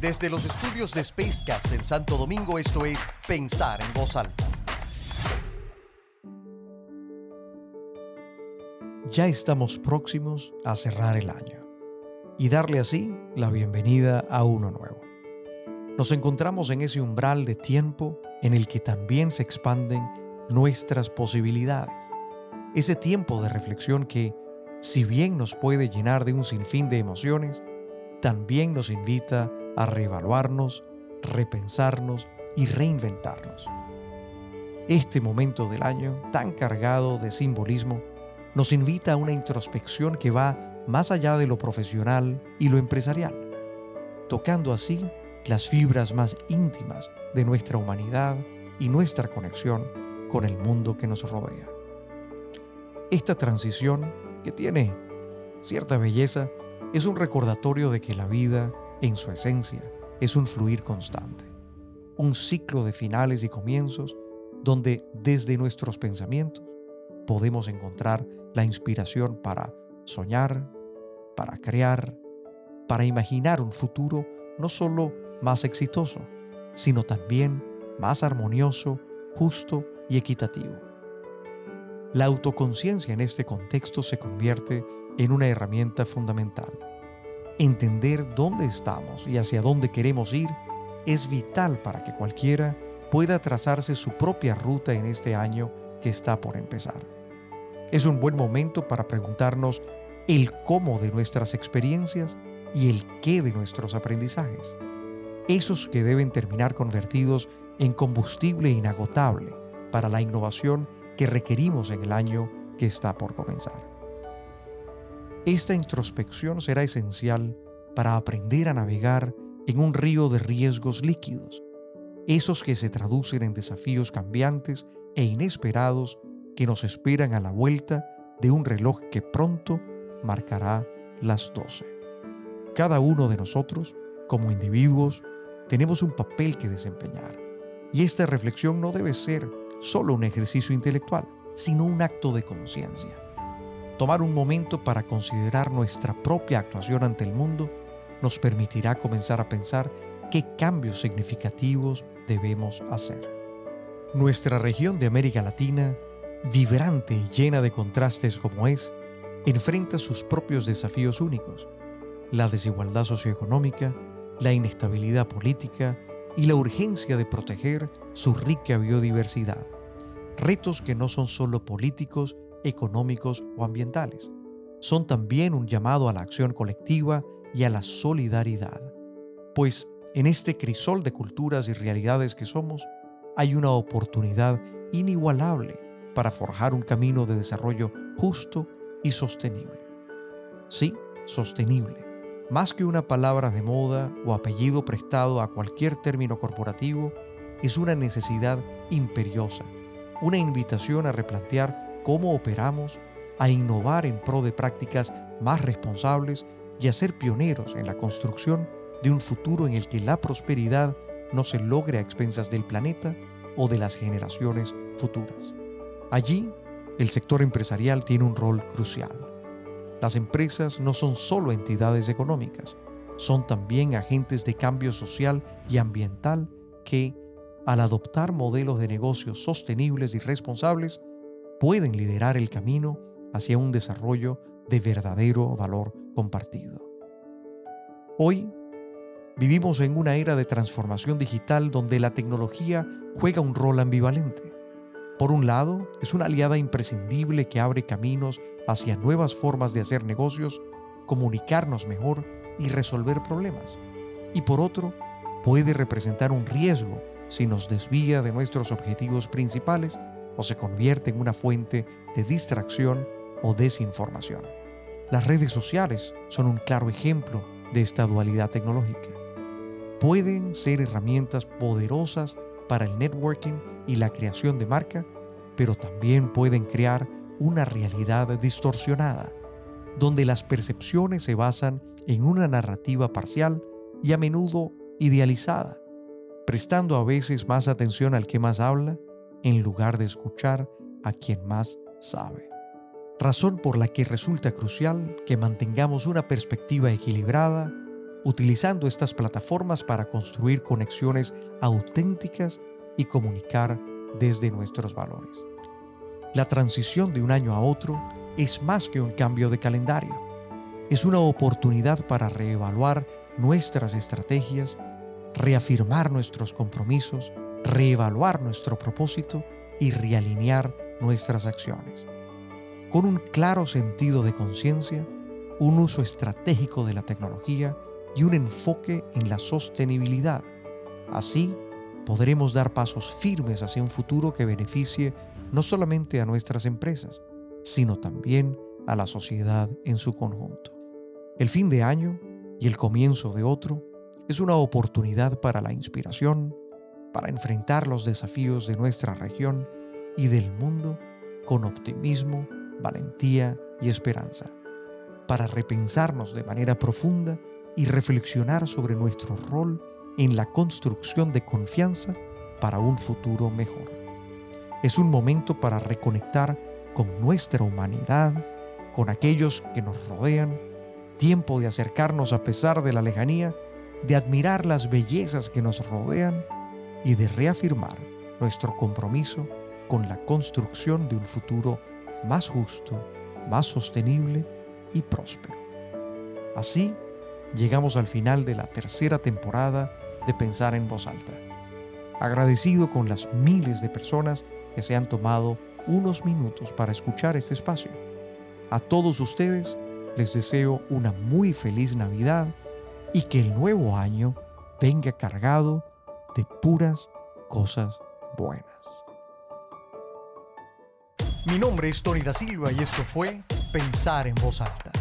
Desde los estudios de Spacecast en Santo Domingo, esto es Pensar en Voz Alta. Ya estamos próximos a cerrar el año y darle así la bienvenida a uno nuevo. Nos encontramos en ese umbral de tiempo en el que también se expanden nuestras posibilidades. Ese tiempo de reflexión que, si bien nos puede llenar de un sinfín de emociones, también nos invita a reevaluarnos, repensarnos y reinventarnos. Este momento del año, tan cargado de simbolismo, nos invita a una introspección que va más allá de lo profesional y lo empresarial, tocando así las fibras más íntimas de nuestra humanidad y nuestra conexión con el mundo que nos rodea. Esta transición, que tiene cierta belleza, es un recordatorio de que la vida, en su esencia, es un fluir constante, un ciclo de finales y comienzos donde desde nuestros pensamientos podemos encontrar la inspiración para soñar, para crear, para imaginar un futuro no solo más exitoso, sino también más armonioso, justo y equitativo. La autoconciencia en este contexto se convierte en una herramienta fundamental Entender dónde estamos y hacia dónde queremos ir es vital para que cualquiera pueda trazarse su propia ruta en este año que está por empezar. Es un buen momento para preguntarnos el cómo de nuestras experiencias y el qué de nuestros aprendizajes. Esos que deben terminar convertidos en combustible inagotable para la innovación que requerimos en el año que está por comenzar. Esta introspección será esencial para aprender a navegar en un río de riesgos líquidos, esos que se traducen en desafíos cambiantes e inesperados que nos esperan a la vuelta de un reloj que pronto marcará las 12. Cada uno de nosotros, como individuos, tenemos un papel que desempeñar, y esta reflexión no debe ser solo un ejercicio intelectual, sino un acto de conciencia Tomar un momento para considerar nuestra propia actuación ante el mundo nos permitirá comenzar a pensar qué cambios significativos debemos hacer. Nuestra región de América Latina, vibrante y llena de contrastes como es, enfrenta sus propios desafíos únicos, la desigualdad socioeconómica, la inestabilidad política y la urgencia de proteger su rica biodiversidad, retos que no son solo políticos, económicos o ambientales. Son también un llamado a la acción colectiva y a la solidaridad, pues en este crisol de culturas y realidades que somos, hay una oportunidad inigualable para forjar un camino de desarrollo justo y sostenible. Sí, sostenible. Más que una palabra de moda o apellido prestado a cualquier término corporativo, es una necesidad imperiosa, una invitación a replantear cómo operamos, a innovar en pro de prácticas más responsables y a ser pioneros en la construcción de un futuro en el que la prosperidad no se logre a expensas del planeta o de las generaciones futuras. Allí, el sector empresarial tiene un rol crucial. Las empresas no son solo entidades económicas, son también agentes de cambio social y ambiental que, al adoptar modelos de negocios sostenibles y responsables, pueden liderar el camino hacia un desarrollo de verdadero valor compartido. Hoy vivimos en una era de transformación digital donde la tecnología juega un rol ambivalente. Por un lado, es una aliada imprescindible que abre caminos hacia nuevas formas de hacer negocios, comunicarnos mejor y resolver problemas. Y por otro, puede representar un riesgo si nos desvía de nuestros objetivos principales o se convierte en una fuente de distracción o desinformación. Las redes sociales son un claro ejemplo de esta dualidad tecnológica. Pueden ser herramientas poderosas para el networking y la creación de marca, pero también pueden crear una realidad distorsionada, donde las percepciones se basan en una narrativa parcial y a menudo idealizada, prestando a veces más atención al que más habla en lugar de escuchar a quien más sabe. Razón por la que resulta crucial que mantengamos una perspectiva equilibrada, utilizando estas plataformas para construir conexiones auténticas y comunicar desde nuestros valores. La transición de un año a otro es más que un cambio de calendario. Es una oportunidad para reevaluar nuestras estrategias, reafirmar nuestros compromisos, reevaluar nuestro propósito y realinear nuestras acciones. Con un claro sentido de conciencia, un uso estratégico de la tecnología y un enfoque en la sostenibilidad. Así, podremos dar pasos firmes hacia un futuro que beneficie no solamente a nuestras empresas, sino también a la sociedad en su conjunto. El fin de año y el comienzo de otro es una oportunidad para la inspiración, para enfrentar los desafíos de nuestra región y del mundo con optimismo, valentía y esperanza, para repensarnos de manera profunda y reflexionar sobre nuestro rol en la construcción de confianza para un futuro mejor. Es un momento para reconectar con nuestra humanidad, con aquellos que nos rodean, tiempo de acercarnos a pesar de la lejanía, de admirar las bellezas que nos rodean y de reafirmar nuestro compromiso con la construcción de un futuro más justo, más sostenible y próspero. Así, llegamos al final de la tercera temporada de Pensar en Voz Alta. Agradecido con las miles de personas que se han tomado unos minutos para escuchar este espacio. A todos ustedes les deseo una muy feliz Navidad y que el nuevo año venga cargado de puras cosas buenas. Mi nombre es Tony da Silva y esto fue Pensar en Voz Alta